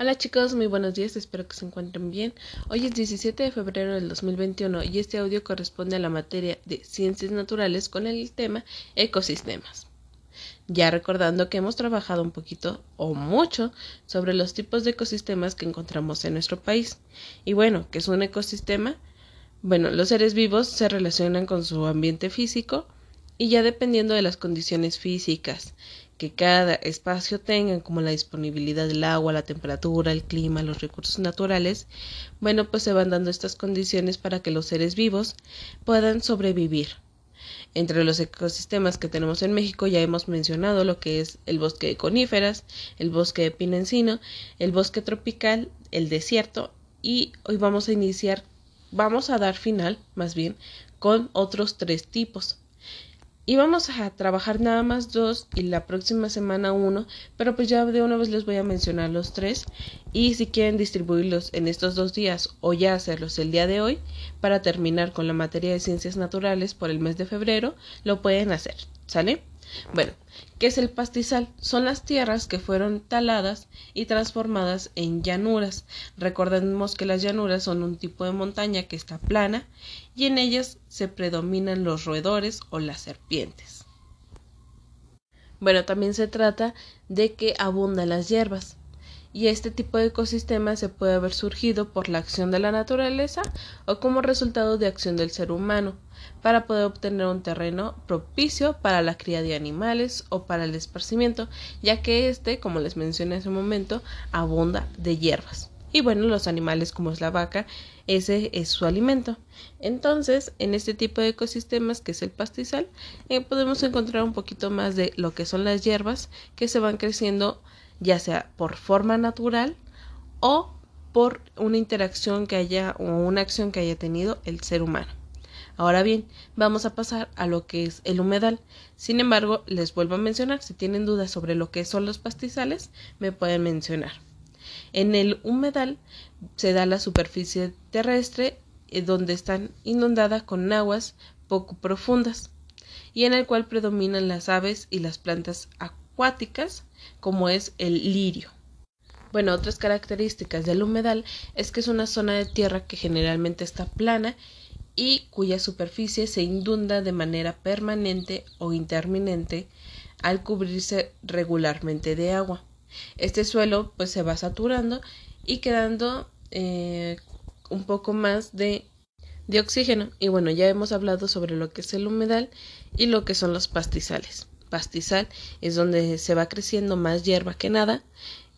Hola chicos, muy buenos días, espero que se encuentren bien. Hoy es 17 de febrero del 2021 y este audio corresponde a la materia de ciencias naturales con el tema ecosistemas. Ya recordando que hemos trabajado un poquito o mucho sobre los tipos de ecosistemas que encontramos en nuestro país. Y bueno, ¿qué es un ecosistema? Bueno, los seres vivos se relacionan con su ambiente físico y ya dependiendo de las condiciones físicas que cada espacio tenga, como la disponibilidad del agua, la temperatura, el clima, los recursos naturales, bueno, pues se van dando estas condiciones para que los seres vivos puedan sobrevivir. Entre los ecosistemas que tenemos en México ya hemos mencionado lo que es el bosque de coníferas, el bosque de pino encino, el bosque tropical, el desierto y hoy vamos a iniciar, vamos a dar final más bien con otros tres tipos. Y vamos a trabajar nada más dos y la próxima semana uno, pero pues ya de una vez les voy a mencionar los tres y si quieren distribuirlos en estos dos días o ya hacerlos el día de hoy para terminar con la materia de ciencias naturales por el mes de febrero, lo pueden hacer, ¿sale? Bueno, ¿qué es el pastizal? Son las tierras que fueron taladas y transformadas en llanuras. Recordemos que las llanuras son un tipo de montaña que está plana y en ellas se predominan los roedores o las serpientes. Bueno, también se trata de que abundan las hierbas y este tipo de ecosistema se puede haber surgido por la acción de la naturaleza o como resultado de acción del ser humano para poder obtener un terreno propicio para la cría de animales o para el esparcimiento, ya que este, como les mencioné hace un momento, abunda de hierbas. Y bueno, los animales como es la vaca, ese es su alimento. Entonces, en este tipo de ecosistemas que es el pastizal, eh, podemos encontrar un poquito más de lo que son las hierbas que se van creciendo ya sea por forma natural o por una interacción que haya o una acción que haya tenido el ser humano. Ahora bien, vamos a pasar a lo que es el humedal. Sin embargo, les vuelvo a mencionar, si tienen dudas sobre lo que son los pastizales, me pueden mencionar. En el humedal se da la superficie terrestre eh, donde están inundadas con aguas poco profundas y en el cual predominan las aves y las plantas acuáticas como es el lirio. Bueno, otras características del humedal es que es una zona de tierra que generalmente está plana y cuya superficie se inunda de manera permanente o interminente al cubrirse regularmente de agua. Este suelo pues se va saturando y quedando eh, un poco más de, de oxígeno. Y bueno, ya hemos hablado sobre lo que es el humedal y lo que son los pastizales pastizal es donde se va creciendo más hierba que nada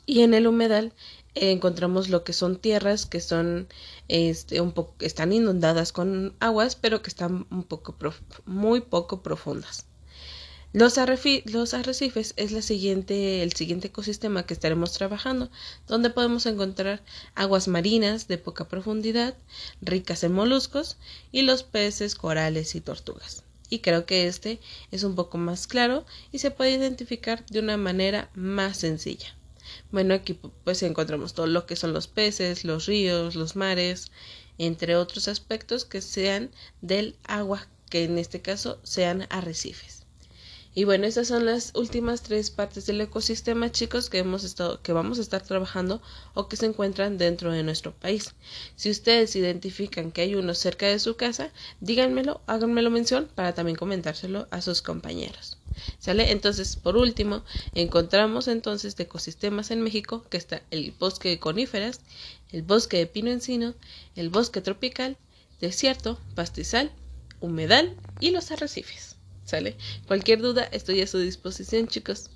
y en el humedal eh, encontramos lo que son tierras que son este un están inundadas con aguas pero que están un poco muy poco profundas. Los, los, arrecifes es siguiente, el siguiente ecosistema que estaremos trabajando, donde podemos encontrar aguas marinas de poca profundidad, ricas en moluscos, y los peces, corales y tortugas y creo que este es un poco más claro y se puede identificar de una manera más sencilla. Bueno, aquí pues encontramos todo lo que son los peces, los ríos, los mares, entre otros aspectos que sean del agua, que en este caso sean arrecifes. Y bueno, estas son las últimas tres partes del ecosistema, chicos, que hemos estado, que vamos a estar trabajando o que se encuentran dentro de nuestro país. Si ustedes identifican que hay uno cerca de su casa, díganmelo, háganmelo mención para también comentárselo a sus compañeros. ¿Sale? Entonces, por último, encontramos entonces de ecosistemas en México, que está el bosque de coníferas, el bosque de pino encino, el bosque tropical, desierto, pastizal, humedal y los arrecifes. ¿Sale? Cualquier duda, estoy a su disposición, chicos.